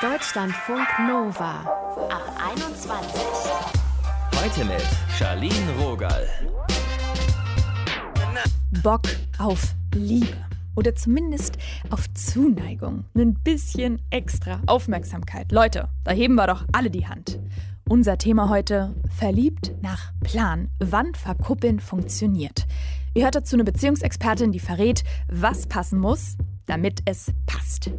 Deutschlandfunk Nova ab 21. Heute mit Charlene Rogal. Bock auf Liebe. Oder zumindest auf Zuneigung. Ein bisschen extra Aufmerksamkeit. Leute, da heben wir doch alle die Hand. Unser Thema heute: Verliebt nach Plan. Wann Verkuppeln funktioniert. Ihr hört dazu eine Beziehungsexpertin, die verrät, was passen muss, damit es passt.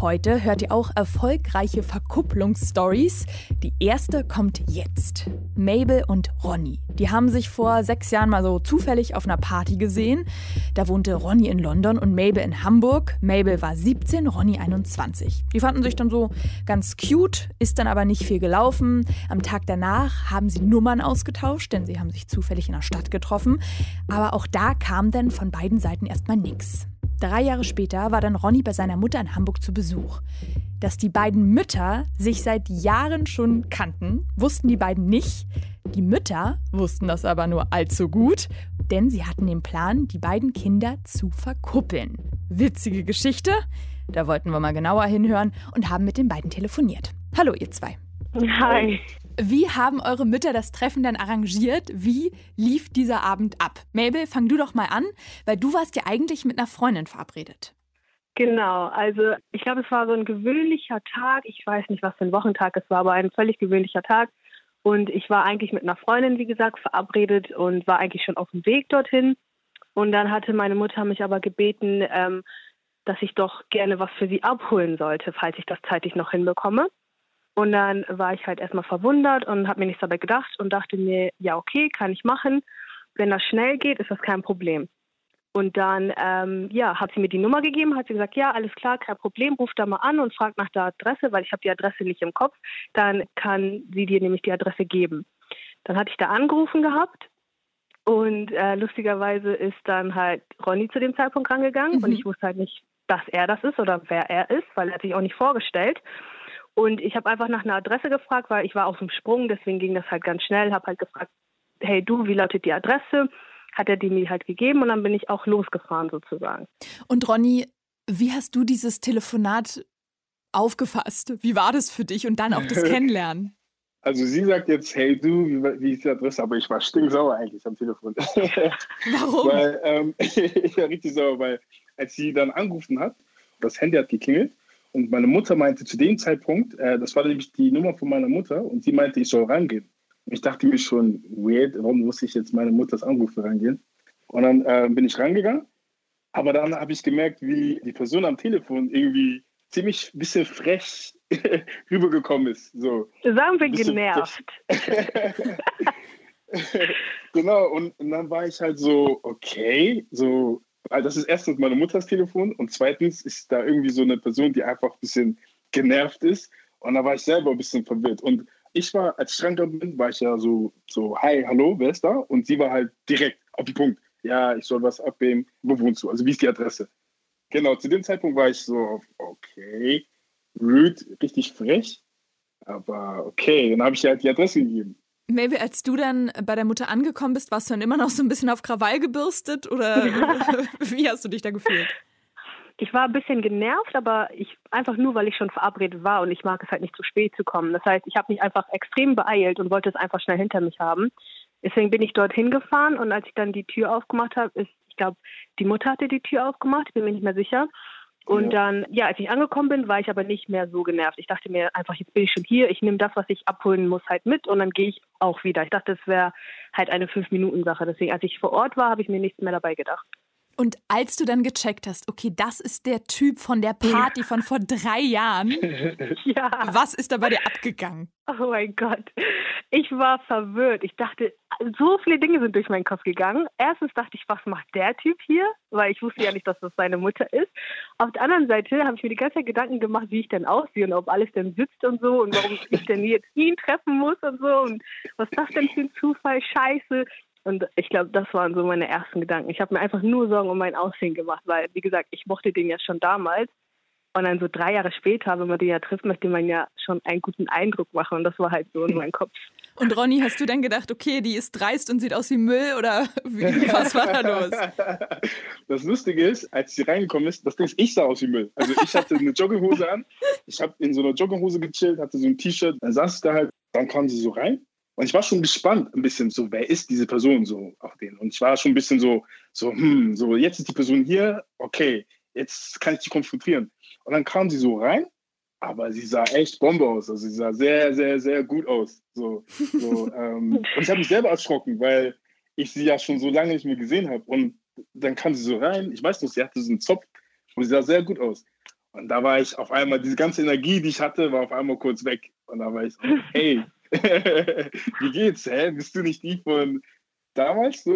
Heute hört ihr auch erfolgreiche Verkupplungsstories. Die erste kommt jetzt. Mabel und Ronny. Die haben sich vor sechs Jahren mal so zufällig auf einer Party gesehen. Da wohnte Ronny in London und Mabel in Hamburg. Mabel war 17, Ronny 21. Die fanden sich dann so ganz cute, ist dann aber nicht viel gelaufen. Am Tag danach haben sie Nummern ausgetauscht, denn sie haben sich zufällig in der Stadt getroffen. Aber auch da kam dann von beiden Seiten erstmal nichts. Drei Jahre später war dann Ronny bei seiner Mutter in Hamburg zu Besuch. Dass die beiden Mütter sich seit Jahren schon kannten, wussten die beiden nicht. Die Mütter wussten das aber nur allzu gut, denn sie hatten den Plan, die beiden Kinder zu verkuppeln. Witzige Geschichte? Da wollten wir mal genauer hinhören und haben mit den beiden telefoniert. Hallo, ihr zwei. Hi. Wie haben eure Mütter das Treffen dann arrangiert? Wie lief dieser Abend ab? Mabel, fang du doch mal an, weil du warst ja eigentlich mit einer Freundin verabredet. Genau, also ich glaube, es war so ein gewöhnlicher Tag. Ich weiß nicht, was für ein Wochentag es war, aber ein völlig gewöhnlicher Tag. Und ich war eigentlich mit einer Freundin, wie gesagt, verabredet und war eigentlich schon auf dem Weg dorthin. Und dann hatte meine Mutter mich aber gebeten, ähm, dass ich doch gerne was für sie abholen sollte, falls ich das zeitlich noch hinbekomme. Und dann war ich halt erstmal verwundert und habe mir nichts dabei gedacht und dachte mir, ja, okay, kann ich machen. Wenn das schnell geht, ist das kein Problem. Und dann, ähm, ja, hat sie mir die Nummer gegeben, hat sie gesagt, ja, alles klar, kein Problem, ruf da mal an und frag nach der Adresse, weil ich habe die Adresse nicht im Kopf. Dann kann sie dir nämlich die Adresse geben. Dann hatte ich da angerufen gehabt und äh, lustigerweise ist dann halt Ronny zu dem Zeitpunkt rangegangen mhm. und ich wusste halt nicht, dass er das ist oder wer er ist, weil er hat sich auch nicht vorgestellt. Und ich habe einfach nach einer Adresse gefragt, weil ich war auf dem Sprung, deswegen ging das halt ganz schnell. Habe halt gefragt, hey du, wie lautet die Adresse? Hat er die mir halt gegeben und dann bin ich auch losgefahren sozusagen. Und Ronny, wie hast du dieses Telefonat aufgefasst? Wie war das für dich und dann auch das Kennenlernen? Also sie sagt jetzt, hey du, wie, wie ist die Adresse? Aber ich war stinksauer eigentlich am Telefon. Warum? weil ähm, ich war richtig sauer, weil als sie dann angerufen hat, das Handy hat geklingelt und meine Mutter meinte zu dem Zeitpunkt, äh, das war nämlich die Nummer von meiner Mutter, und sie meinte, ich soll rangehen. Und ich dachte mir schon, weird, warum muss ich jetzt meine Mutters Anrufe rangehen? Und dann äh, bin ich rangegangen, aber dann habe ich gemerkt, wie die Person am Telefon irgendwie ziemlich ein bisschen frech rübergekommen ist. So. Sagen wir genervt. genau, und, und dann war ich halt so, okay, so also das ist erstens meine Mutters Telefon und zweitens ist da irgendwie so eine Person, die einfach ein bisschen genervt ist. Und da war ich selber ein bisschen verwirrt. Und ich war, als ich rangegangen bin, war ich ja so, so, hi, hallo, wer ist da? Und sie war halt direkt auf den Punkt. Ja, ich soll was abgeben. Wo wohnst du? Also wie ist die Adresse? Genau, zu dem Zeitpunkt war ich so, okay, rude, richtig frech. Aber okay, dann habe ich ihr halt die Adresse gegeben. Maybe als du dann bei der Mutter angekommen bist, warst du dann immer noch so ein bisschen auf Krawall gebürstet oder wie hast du dich da gefühlt? Ich war ein bisschen genervt, aber ich einfach nur, weil ich schon verabredet war und ich mag es halt nicht zu spät zu kommen. Das heißt, ich habe mich einfach extrem beeilt und wollte es einfach schnell hinter mich haben. Deswegen bin ich dorthin gefahren und als ich dann die Tür aufgemacht habe, ist, ich glaube, die Mutter hatte die Tür aufgemacht, ich bin mir nicht mehr sicher. Und ja. dann, ja, als ich angekommen bin, war ich aber nicht mehr so genervt. Ich dachte mir einfach, jetzt bin ich schon hier, ich nehme das, was ich abholen muss, halt mit und dann gehe ich auch wieder. Ich dachte, es wäre halt eine Fünf-Minuten-Sache. Deswegen, als ich vor Ort war, habe ich mir nichts mehr dabei gedacht. Und als du dann gecheckt hast, okay, das ist der Typ von der Party von vor drei Jahren, ja. was ist da bei dir abgegangen? Oh mein Gott. Ich war verwirrt. Ich dachte, so viele Dinge sind durch meinen Kopf gegangen. Erstens dachte ich, was macht der Typ hier? Weil ich wusste ja nicht, dass das seine Mutter ist. Auf der anderen Seite habe ich mir die ganze Zeit Gedanken gemacht, wie ich denn aussehe und ob alles denn sitzt und so und warum ich denn jetzt ihn treffen muss und so und was ist das denn für ein Zufall? Scheiße. Und ich glaube, das waren so meine ersten Gedanken. Ich habe mir einfach nur Sorgen um mein Aussehen gemacht, weil, wie gesagt, ich mochte den ja schon damals. Und dann so drei Jahre später, wenn man den ja trifft, möchte man ja schon einen guten Eindruck machen. Und das war halt so in meinem Kopf. Und Ronny, hast du dann gedacht, okay, die ist dreist und sieht aus wie Müll oder wie, was war da los? Das Lustige ist, als sie reingekommen ist, das Ding ist, ich sah aus wie Müll. Also ich hatte eine Jogginghose an, ich habe in so einer Jogginghose gechillt, hatte so ein T-Shirt, dann saß ich da halt, dann kam sie so rein und ich war schon gespannt, ein bisschen so, wer ist diese Person so auf den? Und ich war schon ein bisschen so, so, hm, so, jetzt ist die Person hier, okay, jetzt kann ich die konfrontieren. Und dann kam sie so rein aber sie sah echt Bombe aus. Also sie sah sehr, sehr, sehr gut aus. So, so, ähm, und ich habe mich selber erschrocken, weil ich sie ja schon so lange nicht mehr gesehen habe. Und dann kam sie so rein. Ich weiß noch, sie hatte so einen Zopf und sie sah sehr gut aus. Und da war ich auf einmal, diese ganze Energie, die ich hatte, war auf einmal kurz weg. Und da war ich so, hey, wie geht's? Hä? Bist du nicht die von damals?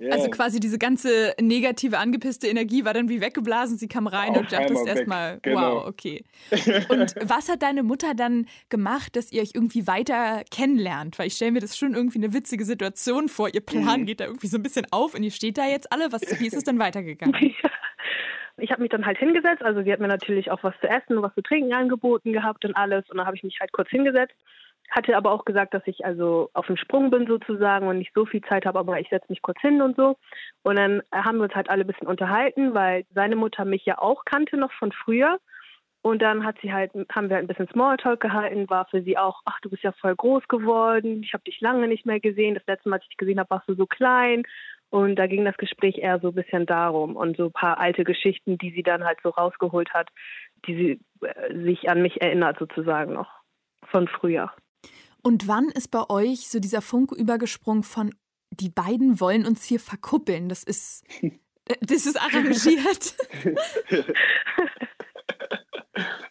Yeah. Also quasi diese ganze negative, angepisste Energie war dann wie weggeblasen. Sie kam rein Auf und dachtest erstmal, genau. wow, okay. Und was hat deine Mutter dann gemacht, dass ihr euch irgendwie weiter kennenlernt? Weil ich stelle mir das schon irgendwie eine witzige Situation vor. Ihr Plan mhm. geht da irgendwie so ein bisschen auf und ihr steht da jetzt alle. Was, wie ist es dann weitergegangen? Ich habe mich dann halt hingesetzt. Also sie hat mir natürlich auch was zu essen und was zu trinken angeboten gehabt und alles. Und dann habe ich mich halt kurz hingesetzt hatte aber auch gesagt, dass ich also auf dem Sprung bin sozusagen und nicht so viel Zeit habe, aber ich setze mich kurz hin und so. Und dann haben wir uns halt alle ein bisschen unterhalten, weil seine Mutter mich ja auch kannte noch von früher. Und dann hat sie halt, haben wir halt ein bisschen Smalltalk gehalten, war für sie auch, ach, du bist ja voll groß geworden, ich habe dich lange nicht mehr gesehen. Das letzte Mal, als ich dich gesehen habe, warst du so klein. Und da ging das Gespräch eher so ein bisschen darum und so ein paar alte Geschichten, die sie dann halt so rausgeholt hat, die sie äh, sich an mich erinnert sozusagen noch von früher. Und wann ist bei euch so dieser Funke übergesprungen von die beiden wollen uns hier verkuppeln? Das ist äh, das ist arrangiert.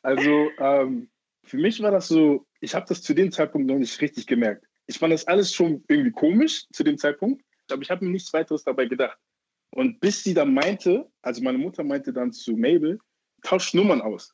also ähm, für mich war das so, ich habe das zu dem Zeitpunkt noch nicht richtig gemerkt. Ich fand das alles schon irgendwie komisch zu dem Zeitpunkt, aber ich habe mir nichts weiteres dabei gedacht. Und bis sie dann meinte, also meine Mutter meinte dann zu Mabel, tausch Nummern aus.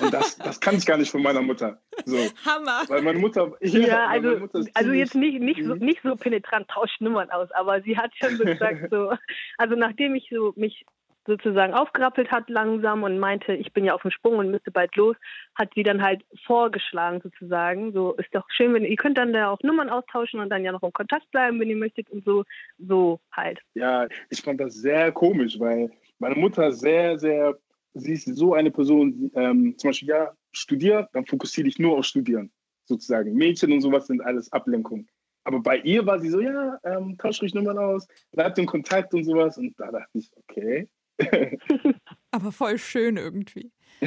Und das, das kann ich gar nicht von meiner Mutter. So. Hammer. Weil meine Mutter. Ja, ja also, Mutter also jetzt nicht, nicht, so, mhm. nicht so penetrant tauscht Nummern aus, aber sie hat schon so gesagt, so, also nachdem ich so mich sozusagen aufgerappelt hat langsam und meinte, ich bin ja auf dem Sprung und müsste bald los, hat sie dann halt vorgeschlagen sozusagen. So ist doch schön, wenn ihr könnt dann da auch Nummern austauschen und dann ja noch in Kontakt bleiben, wenn ihr möchtet und so, so halt. Ja, ich fand das sehr komisch, weil meine Mutter sehr, sehr sie ist so eine Person, ähm, zum Beispiel, ja, studier, dann fokussiere dich nur auf Studieren, sozusagen. Mädchen und sowas sind alles Ablenkung. Aber bei ihr war sie so, ja, ähm, tausch ruhig Nummern aus, bleibt in Kontakt und sowas. Und da dachte ich, okay. Aber voll schön irgendwie.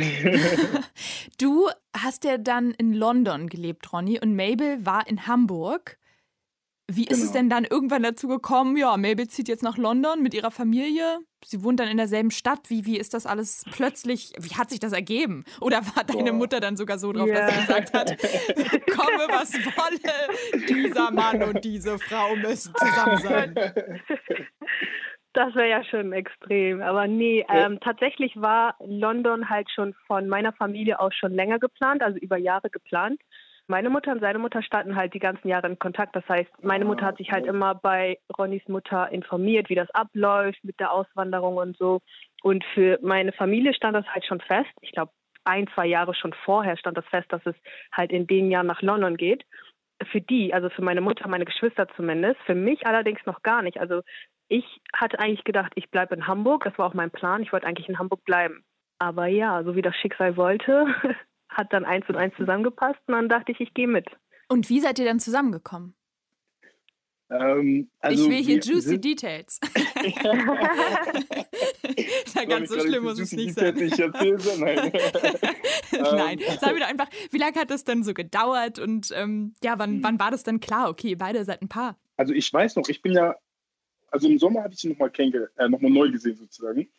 du hast ja dann in London gelebt, Ronny, und Mabel war in Hamburg. Wie ist genau. es denn dann irgendwann dazu gekommen? Ja, Mabel zieht jetzt nach London mit ihrer Familie. Sie wohnt dann in derselben Stadt. Wie, wie ist das alles plötzlich? Wie hat sich das ergeben? Oder war deine Boah. Mutter dann sogar so drauf, yeah. dass sie gesagt hat: Komme, was wolle, dieser Mann und diese Frau müssen zusammen sein? Das wäre ja schon extrem. Aber nee, ähm, tatsächlich war London halt schon von meiner Familie aus schon länger geplant, also über Jahre geplant. Meine Mutter und seine Mutter standen halt die ganzen Jahre in Kontakt. Das heißt, meine Mutter hat sich halt immer bei Ronnys Mutter informiert, wie das abläuft mit der Auswanderung und so. Und für meine Familie stand das halt schon fest. Ich glaube, ein, zwei Jahre schon vorher stand das fest, dass es halt in dem Jahr nach London geht. Für die, also für meine Mutter, meine Geschwister zumindest. Für mich allerdings noch gar nicht. Also ich hatte eigentlich gedacht, ich bleibe in Hamburg. Das war auch mein Plan. Ich wollte eigentlich in Hamburg bleiben. Aber ja, so wie das Schicksal wollte, hat dann eins und eins zusammengepasst und dann dachte ich, ich gehe mit. Und wie seid ihr dann zusammengekommen? Ähm, also ich will hier juicy Details. Na, ganz so schlimm muss es nicht sein. Nicht erzählen, nein. nein, sag mir doch einfach, wie lange hat das dann so gedauert und ähm, ja, wann, wann war das dann klar? Okay, beide seid ein Paar. Also ich weiß noch, ich bin ja, also im Sommer habe ich sie nochmal äh, noch neu gesehen sozusagen.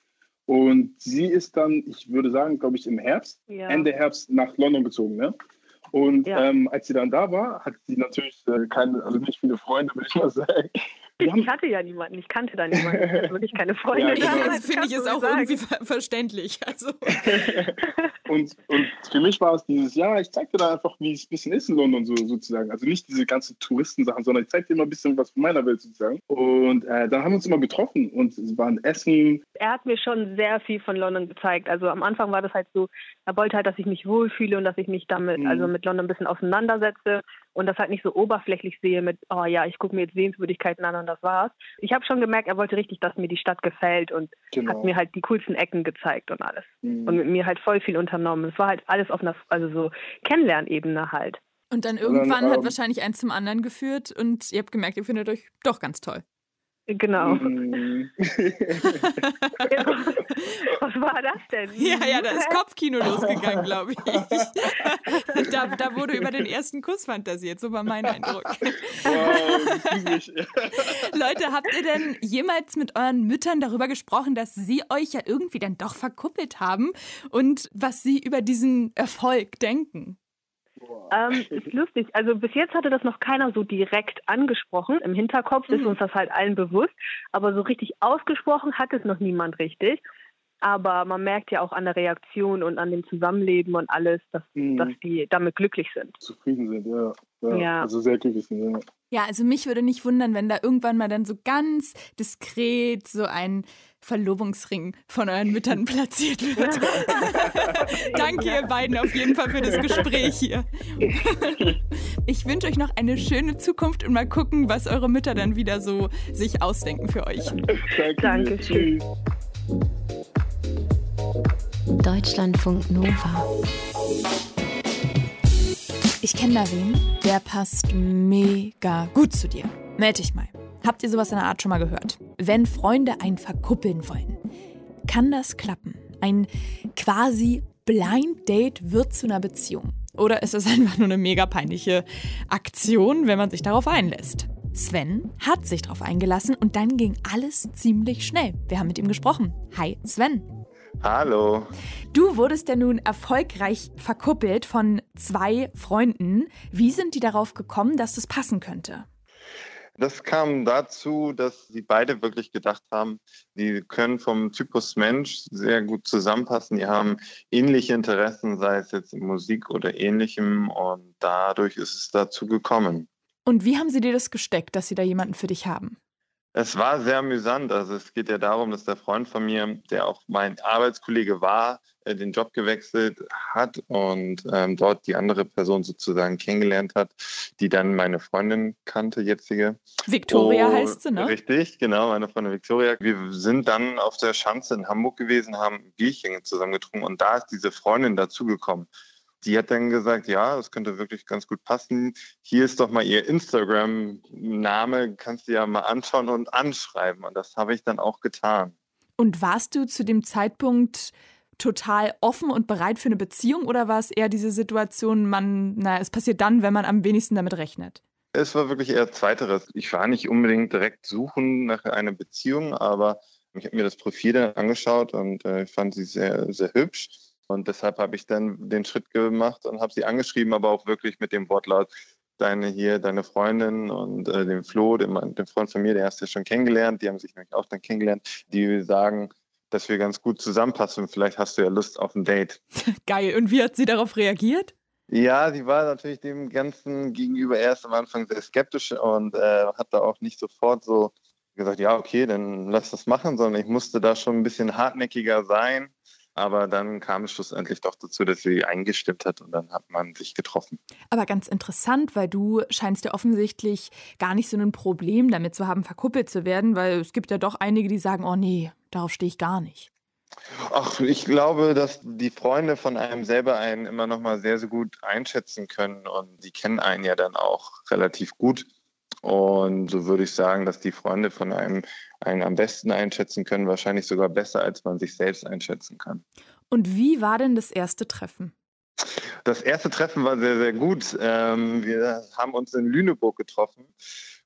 Und sie ist dann, ich würde sagen, glaube ich, im Herbst, ja. Ende Herbst nach London gezogen. Ne? Und ja. ähm, als sie dann da war, hat sie natürlich äh, keine, also nicht viele Freunde, würde ich mal sagen. Ich hatte ja niemanden, ich kannte da niemanden. Ich hatte wirklich keine Freunde. Ja, genau. Das finde ich ist auch sagen. irgendwie ver verständlich. Also. und, und für mich war es dieses Jahr, ich zeig dir da einfach, wie es ein bisschen ist in London so, sozusagen. Also nicht diese ganzen Touristensachen, sondern ich zeig dir mal ein bisschen was von meiner Welt sozusagen. Und äh, dann haben wir uns immer getroffen und es waren Essen. Er hat mir schon sehr viel von London gezeigt. Also am Anfang war das halt so, er wollte halt, dass ich mich wohlfühle und dass ich mich damit, mhm. also mit London ein bisschen auseinandersetze. Und das halt nicht so oberflächlich sehe mit, oh ja, ich gucke mir jetzt Sehenswürdigkeiten an und das war's. Ich habe schon gemerkt, er wollte richtig, dass mir die Stadt gefällt und Genau. hat mir halt die coolsten Ecken gezeigt und alles. Mhm. Und mit mir halt voll viel unternommen. Es war halt alles auf einer, also so Kennenlernebene halt. Und dann irgendwann hat ähm, wahrscheinlich eins zum anderen geführt und ihr habt gemerkt, ihr findet euch doch ganz toll. Genau. Mhm. Was war das denn? Ja, ja, da ist Kopfkino losgegangen, glaube ich. Da, da wurde über den ersten Kuss fantasiert, so war mein Eindruck. wow. Leute, habt ihr denn jemals mit euren Müttern darüber gesprochen, dass sie euch ja irgendwie dann doch verkuppelt haben und was sie über diesen Erfolg denken? Ähm, ist lustig. Also bis jetzt hatte das noch keiner so direkt angesprochen. Im Hinterkopf ist Mhm. uns das halt allen bewusst. Aber so richtig ausgesprochen hat es noch niemand richtig. Aber man merkt ja auch an der Reaktion und an dem Zusammenleben und alles, dass, Mhm. dass die damit glücklich sind. Zufrieden sind, ja. ja. Ja. Also sehr glücklich sind, ja. Ja, also mich würde nicht wundern, wenn da irgendwann mal dann so ganz diskret so ein Verlobungsring von euren Müttern platziert wird. Danke, ihr beiden, auf jeden Fall für das Gespräch hier. Ich wünsche euch noch eine schöne Zukunft und mal gucken, was eure Mütter dann wieder so sich ausdenken für euch. Danke. Tschüss. Deutschlandfunk Nova. Ich kenne da wen, der passt mega gut zu dir. Meld dich mal. Habt ihr sowas in der Art schon mal gehört? Wenn Freunde ein verkuppeln wollen, kann das klappen? Ein quasi Blind Date wird zu einer Beziehung. Oder ist es einfach nur eine mega peinliche Aktion, wenn man sich darauf einlässt? Sven hat sich darauf eingelassen und dann ging alles ziemlich schnell. Wir haben mit ihm gesprochen. Hi, Sven. Hallo. Du wurdest ja nun erfolgreich verkuppelt von zwei Freunden. Wie sind die darauf gekommen, dass das passen könnte? Das kam dazu, dass sie beide wirklich gedacht haben, die können vom Typus Mensch sehr gut zusammenpassen. Die haben ähnliche Interessen, sei es jetzt in Musik oder ähnlichem. Und dadurch ist es dazu gekommen. Und wie haben sie dir das gesteckt, dass sie da jemanden für dich haben? Es war sehr amüsant. Also es geht ja darum, dass der Freund von mir, der auch mein Arbeitskollege war, äh, den Job gewechselt hat und ähm, dort die andere Person sozusagen kennengelernt hat, die dann meine Freundin kannte, jetzige. Victoria Oh, heißt sie, ne? Richtig, genau, meine Freundin Victoria. Wir sind dann auf der Schanze in Hamburg gewesen, haben ein Bierchen zusammen getrunken und da ist diese Freundin dazugekommen. Die hat dann gesagt, ja, das könnte wirklich ganz gut passen. Hier ist doch mal ihr Instagram-Name, kannst du ja mal anschauen und anschreiben. Und das habe ich dann auch getan. Und warst du zu dem Zeitpunkt total offen und bereit für eine Beziehung oder war es eher diese Situation, man, naja, es passiert dann, wenn man am wenigsten damit rechnet? Es war wirklich eher Zweiteres. Ich war nicht unbedingt direkt suchen nach einer Beziehung, aber ich habe mir das Profil dann angeschaut und äh, ich fand sie sehr, sehr hübsch. Und deshalb habe ich dann den Schritt gemacht und habe sie angeschrieben, aber auch wirklich mit dem Wortlaut, deine hier, deine Freundin und äh, den Flo, den, den Freund von mir, der hast du ja schon kennengelernt, die haben sich nämlich auch dann kennengelernt, die sagen, dass wir ganz gut zusammenpassen. Vielleicht hast du ja Lust auf ein Date. Geil. Und wie hat sie darauf reagiert? Ja, sie war natürlich dem Ganzen gegenüber erst am Anfang sehr skeptisch und äh, hat da auch nicht sofort so gesagt, ja, okay, dann lass das machen, sondern ich musste da schon ein bisschen hartnäckiger sein. Aber dann kam es schlussendlich doch dazu, dass sie eingestimmt hat und dann hat man sich getroffen. Aber ganz interessant, weil du scheinst ja offensichtlich gar nicht so ein Problem damit zu haben, verkuppelt zu werden, weil es gibt ja doch einige, die sagen, oh nee, darauf stehe ich gar nicht. Ach, ich glaube, dass die Freunde von einem selber einen immer noch mal sehr, sehr gut einschätzen können und die kennen einen ja dann auch relativ gut. Und so würde ich sagen, dass die Freunde von einem einen am besten einschätzen können, wahrscheinlich sogar besser, als man sich selbst einschätzen kann. Und wie war denn das erste Treffen? Das erste Treffen war sehr, sehr gut. Ähm, wir haben uns in Lüneburg getroffen,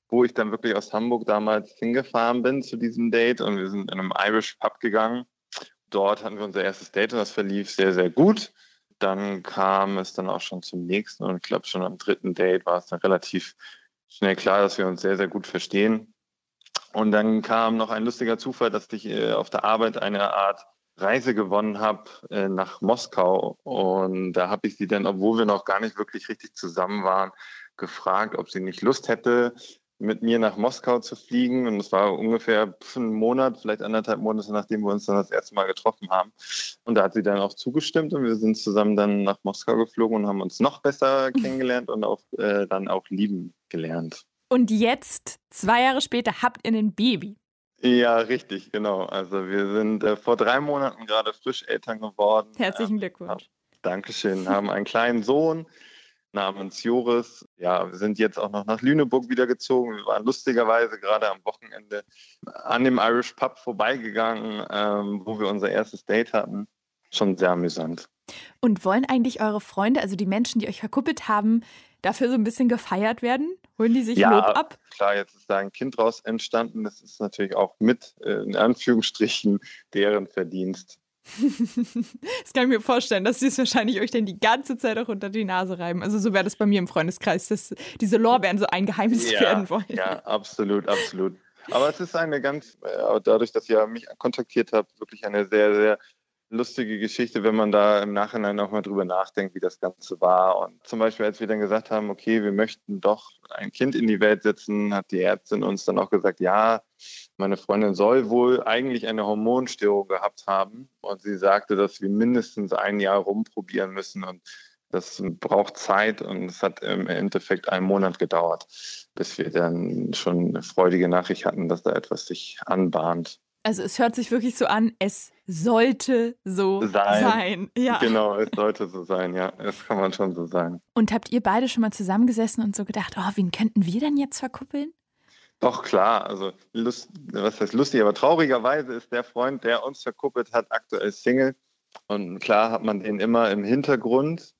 wo ich dann wirklich aus Hamburg damals hingefahren bin zu diesem Date und wir sind in einem Irish Pub gegangen. Dort hatten wir unser erstes Date und das verlief sehr, sehr gut. Dann kam es dann auch schon zum nächsten und ich glaube schon am dritten Date war es dann relativ schnell klar, dass wir uns sehr, sehr gut verstehen. Und dann kam noch ein lustiger Zufall, dass ich äh, auf der Arbeit eine Art Reise gewonnen habe äh, nach Moskau. Und da habe ich sie dann, obwohl wir noch gar nicht wirklich richtig zusammen waren, gefragt, ob sie nicht Lust hätte, mit mir nach Moskau zu fliegen. Und es war ungefähr einen Monat, vielleicht anderthalb Monate, nachdem wir uns dann das erste Mal getroffen haben. Und da hat sie dann auch zugestimmt und wir sind zusammen dann nach Moskau geflogen und haben uns noch besser kennengelernt und auch, äh, dann auch lieben gelernt. Und jetzt, zwei Jahre später, habt ihr ein Baby. Ja, richtig, genau. Also wir sind äh, vor drei Monaten gerade frisch Eltern geworden. Herzlichen Glückwunsch. Ähm, Dankeschön. Haben einen kleinen Sohn namens Joris. Ja, wir sind jetzt auch noch nach Lüneburg wieder gezogen. Wir waren lustigerweise gerade am Wochenende an dem Irish Pub vorbeigegangen, ähm, wo wir unser erstes Date hatten. Schon sehr amüsant. Und wollen eigentlich eure Freunde, also die Menschen, die euch verkuppelt haben, dafür so ein bisschen gefeiert werden? Holen die sich ja, Lob ab? Klar, jetzt ist da ein Kind draus entstanden. Das ist natürlich auch mit, äh, in Anführungsstrichen, deren Verdienst. Das kann ich mir vorstellen, dass sie es wahrscheinlich euch dann die ganze Zeit auch unter die Nase reiben. Also so wäre das bei mir im Freundeskreis, dass diese Lorbeeren so eingeheimst ja, werden wollen. Ja, absolut, absolut. Aber es ist eine ganz, äh, dadurch, dass ihr mich kontaktiert habt, wirklich eine sehr, sehr lustige Geschichte, wenn man da im Nachhinein nochmal drüber nachdenkt, wie das Ganze war. Und zum Beispiel, als wir dann gesagt haben, okay, wir möchten doch ein Kind in die Welt setzen, hat die Ärztin uns dann auch gesagt, ja, meine Freundin soll wohl eigentlich eine Hormonstörung gehabt haben. Und sie sagte, dass wir mindestens ein Jahr rumprobieren müssen und das braucht Zeit und es hat im Endeffekt einen Monat gedauert, bis wir dann schon eine freudige Nachricht hatten, dass da etwas sich anbahnt. Also es hört sich wirklich so an, es sollte so sein. sein. Ja. Genau, es sollte so sein, ja. Das kann man schon so sagen. Und habt ihr beide schon mal zusammengesessen und so gedacht, oh, wen könnten wir denn jetzt verkuppeln? Doch, klar. Also, Lust, was heißt lustig, aber traurigerweise ist der Freund, der uns verkuppelt hat, aktuell Single. Und klar hat man den immer im Hintergrund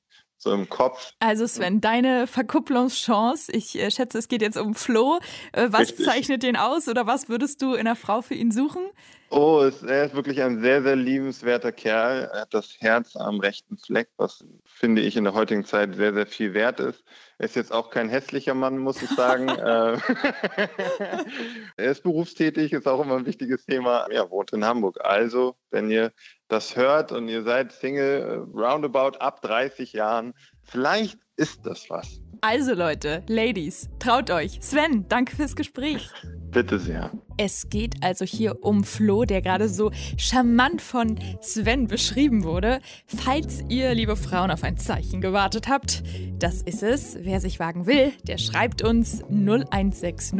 so im Kopf. Also Sven, deine Verkupplungschance, ich äh, schätze, es geht jetzt um Flo. Äh, was Richtig. zeichnet den aus oder was würdest du in einer Frau für ihn suchen? Oh, es, er ist wirklich ein sehr, sehr liebenswerter Kerl. Er hat das Herz am rechten Fleck, was finde ich in der heutigen Zeit sehr, sehr viel wert ist. Er ist jetzt auch kein hässlicher Mann, muss ich sagen. Äh, er ist berufstätig, ist auch immer ein wichtiges Thema. Er wohnt in Hamburg. Also, wenn ihr das hört und ihr seid Single, äh, roundabout ab 30 Jahren, vielleicht ist das was. Also Leute, Ladies, traut euch. Sven, danke fürs Gespräch. Bitte sehr. Es geht also hier um Flo, der gerade so charmant von Sven beschrieben wurde. Falls ihr, liebe Frauen, auf ein Zeichen gewartet habt, das ist es. Wer sich wagen will, der schreibt uns 0160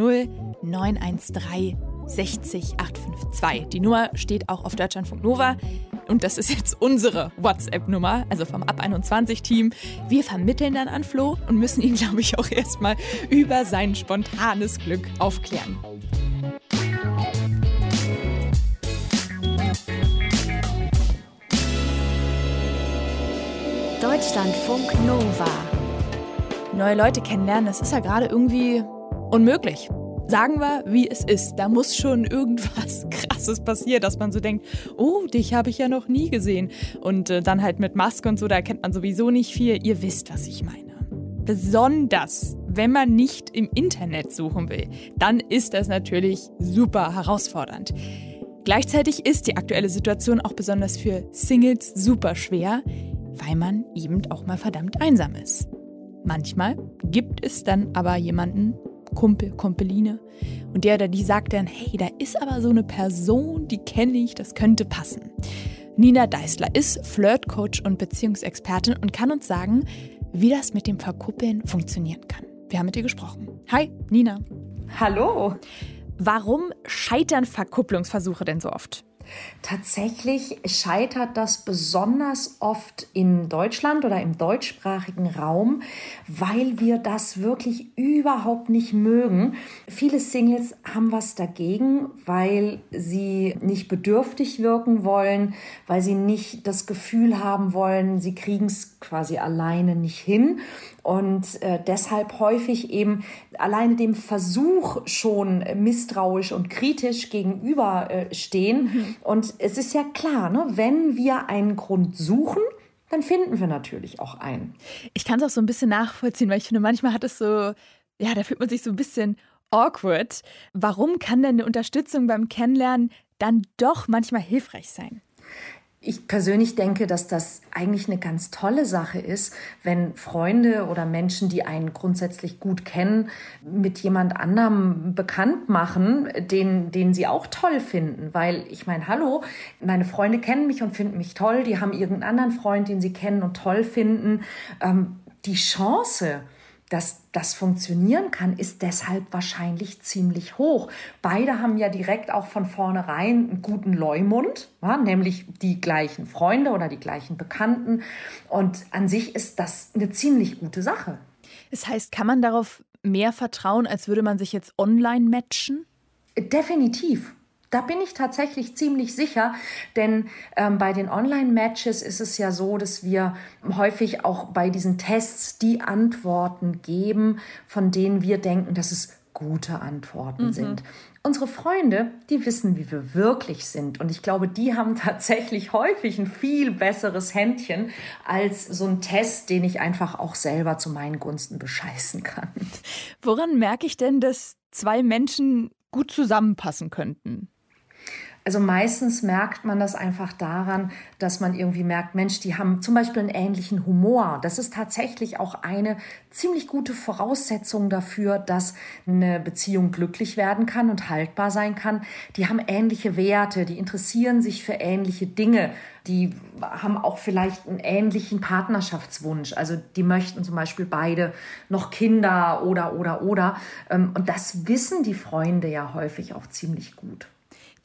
913 60 852. Die Nummer steht auch auf Deutschlandfunk Nova. Und das ist jetzt unsere WhatsApp-Nummer, also vom Ab 21-Team. Wir vermitteln dann an Flo und müssen ihn, glaube ich, auch erstmal über sein spontanes Glück aufklären. Deutschlandfunk Nova. Neue Leute kennenlernen, das ist ja gerade irgendwie unmöglich. Sagen wir, wie es ist. Da muss schon irgendwas Krasses passieren, dass man so denkt, oh, dich habe ich ja noch nie gesehen. Und äh, dann halt mit Maske und so, da kennt man sowieso nicht viel. Ihr wisst, was ich meine. Besonders, wenn man nicht im Internet suchen will, dann ist das natürlich super herausfordernd. Gleichzeitig ist die aktuelle Situation auch besonders für Singles super schwer, weil man eben auch mal verdammt einsam ist. Manchmal gibt es dann aber jemanden, Kumpel, Kumpeline. Und der oder die sagt dann, hey, da ist aber so eine Person, die kenne ich, das könnte passen. Nina Deißler ist Flirtcoach und Beziehungsexpertin und kann uns sagen, wie das mit dem Verkuppeln funktionieren kann. Wir haben mit ihr gesprochen. Hi, Nina. Hallo. Warum scheitern Verkupplungsversuche denn so oft? Tatsächlich scheitert das besonders oft in Deutschland oder im deutschsprachigen Raum, weil wir das wirklich überhaupt nicht mögen. Viele Singles haben was dagegen, weil sie nicht bedürftig wirken wollen, weil sie nicht das Gefühl haben wollen, sie kriegen es quasi alleine nicht hin und äh, deshalb häufig eben alleine dem Versuch schon misstrauisch und kritisch gegenüberstehen. Mhm. Und es ist ja klar, ne, wenn wir einen Grund suchen, dann finden wir natürlich auch einen. Ich kann es auch so ein bisschen nachvollziehen, weil ich finde, manchmal hat es so, ja, da fühlt man sich so ein bisschen awkward. Warum kann denn eine Unterstützung beim Kennenlernen dann doch manchmal hilfreich sein? Ich persönlich denke, dass das eigentlich eine ganz tolle Sache ist, wenn Freunde oder Menschen, die einen grundsätzlich gut kennen, mit jemand anderem bekannt machen, den, den sie auch toll finden. Weil ich meine, hallo, meine Freunde kennen mich und finden mich toll, die haben irgendeinen anderen Freund, den sie kennen und toll finden. Ähm, die Chance, dass das funktionieren kann, ist deshalb wahrscheinlich ziemlich hoch. Beide haben ja direkt auch von vornherein einen guten Leumund, ja, nämlich die gleichen Freunde oder die gleichen Bekannten. Und an sich ist das eine ziemlich gute Sache. Das heißt, kann man darauf mehr vertrauen, als würde man sich jetzt online matchen? Definitiv. Da bin ich tatsächlich ziemlich sicher, denn ähm, bei den Online-Matches ist es ja so, dass wir häufig auch bei diesen Tests die Antworten geben, von denen wir denken, dass es gute Antworten mhm. sind. Unsere Freunde, die wissen, wie wir wirklich sind. Und ich glaube, die haben tatsächlich häufig ein viel besseres Händchen als so ein Test, den ich einfach auch selber zu meinen Gunsten bescheißen kann. Woran merke ich denn, dass zwei Menschen gut zusammenpassen könnten? Also meistens merkt man das einfach daran, dass man irgendwie merkt, Mensch, die haben zum Beispiel einen ähnlichen Humor. Das ist tatsächlich auch eine ziemlich gute Voraussetzung dafür, dass eine Beziehung glücklich werden kann und haltbar sein kann. Die haben ähnliche Werte, die interessieren sich für ähnliche Dinge, die haben auch vielleicht einen ähnlichen Partnerschaftswunsch. Also die möchten zum Beispiel beide noch Kinder oder oder oder. Ähm, und das wissen die Freunde ja häufig auch ziemlich gut.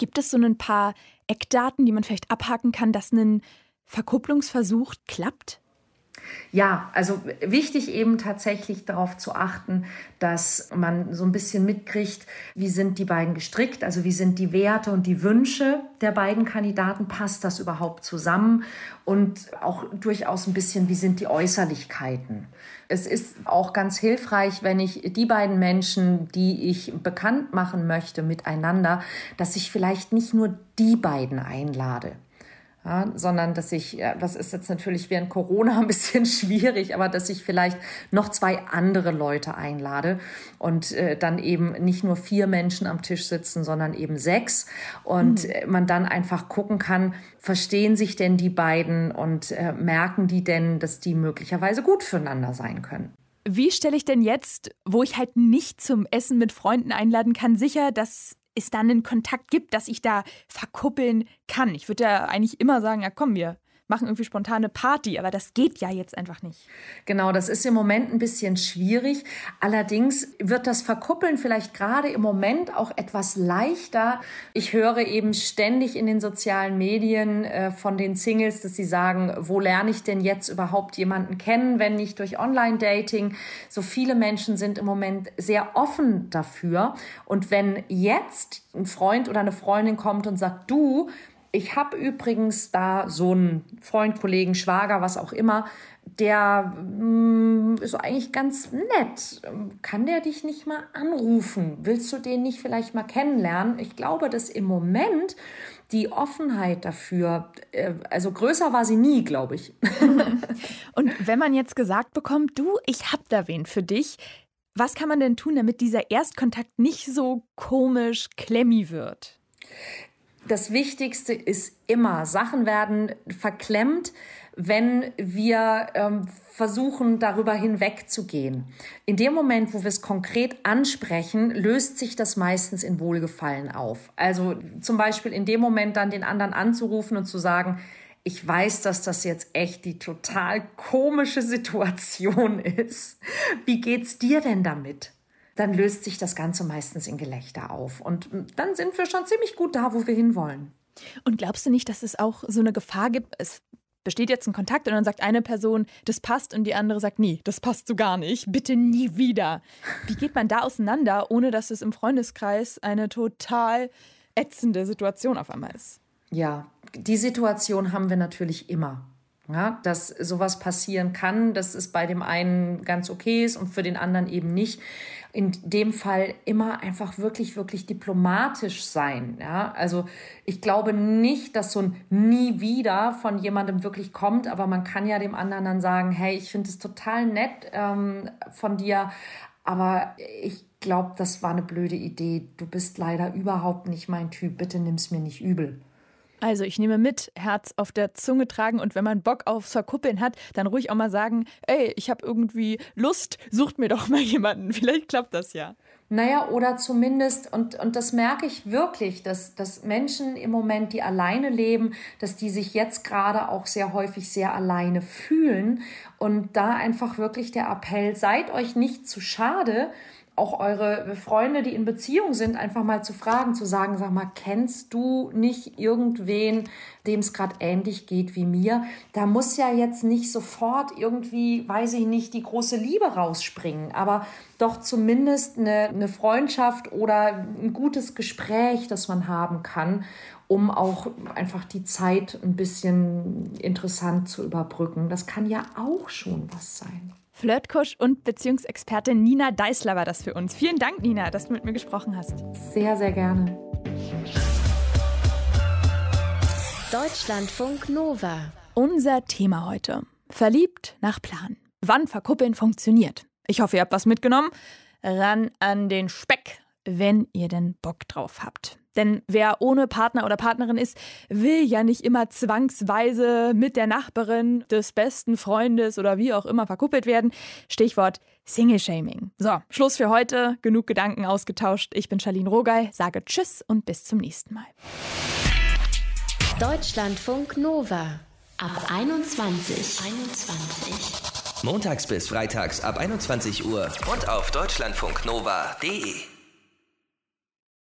Gibt es so ein paar Eckdaten, die man vielleicht abhaken kann, dass ein Verkupplungsversuch klappt? Ja, also wichtig eben tatsächlich darauf zu achten, dass man so ein bisschen mitkriegt, wie sind die beiden gestrickt, also wie sind die Werte und die Wünsche der beiden Kandidaten, passt das überhaupt zusammen? Und auch durchaus ein bisschen, wie sind die Äußerlichkeiten. Es ist auch ganz hilfreich, wenn ich die beiden Menschen, die ich bekannt machen möchte miteinander, dass ich vielleicht nicht nur die beiden einlade ja, sondern dass ich, das ist jetzt natürlich während Corona ein bisschen schwierig, aber dass ich vielleicht noch zwei andere Leute einlade und äh, dann eben nicht nur vier Menschen am Tisch sitzen, sondern eben sechs und mhm. Äh, man dann einfach gucken kann, verstehen sich denn die beiden und äh, merken die denn, dass die möglicherweise gut füreinander sein können. Wie stelle ich denn jetzt, wo ich halt nicht zum Essen mit Freunden einladen kann, sicher, dass es dann einen Kontakt gibt, dass ich da verkuppeln kann. Ich würde ja eigentlich immer sagen, ja komm, wir machen irgendwie spontane Party, aber das geht ja jetzt einfach nicht. Genau, das ist im Moment ein bisschen schwierig. Allerdings wird das Verkuppeln vielleicht gerade im Moment auch etwas leichter. Ich höre eben ständig in den sozialen Medien äh, von den Singles, dass sie sagen, wo lerne ich denn jetzt überhaupt jemanden kennen, wenn nicht durch Online-Dating? So viele Menschen sind im Moment sehr offen dafür. Und wenn jetzt ein Freund oder eine Freundin kommt und sagt, du, ich habe übrigens da so einen Freund, Kollegen, Schwager, was auch immer, der mh, mm, ist eigentlich ganz nett. Kann der dich nicht mal anrufen? Willst du den nicht vielleicht mal kennenlernen? Ich glaube, dass im Moment die Offenheit dafür, äh, also größer war sie nie, glaube ich. Und wenn man jetzt gesagt bekommt, du, ich hab da wen für dich, was kann man denn tun, damit dieser Erstkontakt nicht so komisch klemmi wird? Das Wichtigste ist immer, Sachen werden verklemmt, wenn wir ähm, versuchen, darüber hinwegzugehen. In dem Moment, wo wir es konkret ansprechen, löst sich das meistens in Wohlgefallen auf. Also zum Beispiel in dem Moment dann den anderen anzurufen und zu sagen, ich weiß, dass das jetzt echt die total komische Situation ist. Wie geht's dir denn damit? Dann löst sich das Ganze meistens in Gelächter auf. Und dann sind wir schon ziemlich gut da, wo wir hinwollen. Und glaubst du nicht, dass es auch so eine Gefahr gibt? Es besteht jetzt ein Kontakt und dann sagt eine Person, das passt und die andere sagt, nee, das passt so gar nicht, bitte nie wieder. Wie geht man da auseinander, ohne dass es im Freundeskreis eine total ätzende Situation auf einmal ist? Ja, die Situation haben wir natürlich immer. Ja, dass sowas passieren kann, dass es bei dem einen ganz okay ist und für den anderen eben nicht in dem Fall immer einfach wirklich, wirklich diplomatisch sein. Ja? Also ich glaube nicht, dass so ein Nie wieder von jemandem wirklich kommt, aber man kann ja dem anderen dann sagen, hey, ich finde es total nett ähm, von dir, aber ich glaube, das war eine blöde Idee. Du bist leider überhaupt nicht mein Typ. Bitte nimm's mir nicht übel. Also ich nehme mit, Herz auf der Zunge tragen und wenn man Bock aufs Verkuppeln hat, dann ruhig auch mal sagen, ey, ich habe irgendwie Lust, sucht mir doch mal jemanden. Vielleicht klappt das ja. Naja, oder zumindest, und, und das merke ich wirklich, dass, dass Menschen im Moment, die alleine leben, dass die sich jetzt gerade auch sehr häufig sehr alleine fühlen. Und da einfach wirklich der Appell, seid euch nicht zu schade, auch eure Freunde, die in Beziehung sind, einfach mal zu fragen, zu sagen, sag mal, kennst du nicht irgendwen, dem es gerade ähnlich geht wie mir? Da muss ja jetzt nicht sofort irgendwie, weiß ich nicht, die große Liebe rausspringen, aber doch zumindest eine, eine Freundschaft oder ein gutes Gespräch, das man haben kann um auch einfach die Zeit ein bisschen interessant zu überbrücken. Das kann ja auch schon was sein. Flirtcoach und Beziehungsexpertin Nina Deißler war das für uns. Vielen Dank, Nina, dass du mit mir gesprochen hast. Sehr, sehr gerne. Deutschlandfunk Nova. Unser Thema heute. Verliebt nach Plan. Wann Verkuppeln funktioniert. Ich hoffe, ihr habt was mitgenommen. Ran an den Speck, wenn ihr denn Bock drauf habt. Denn wer ohne Partner oder Partnerin ist, will ja nicht immer zwangsweise mit der Nachbarin des besten Freundes oder wie auch immer verkuppelt werden. Stichwort Single-Shaming. So, Schluss für heute. Genug Gedanken ausgetauscht. Ich bin Charlene Rogal, sage Tschüss und bis zum nächsten Mal. Deutschlandfunk Nova. Ab 21. 21. Montags bis freitags ab 21 Uhr und auf deutschlandfunknova.de.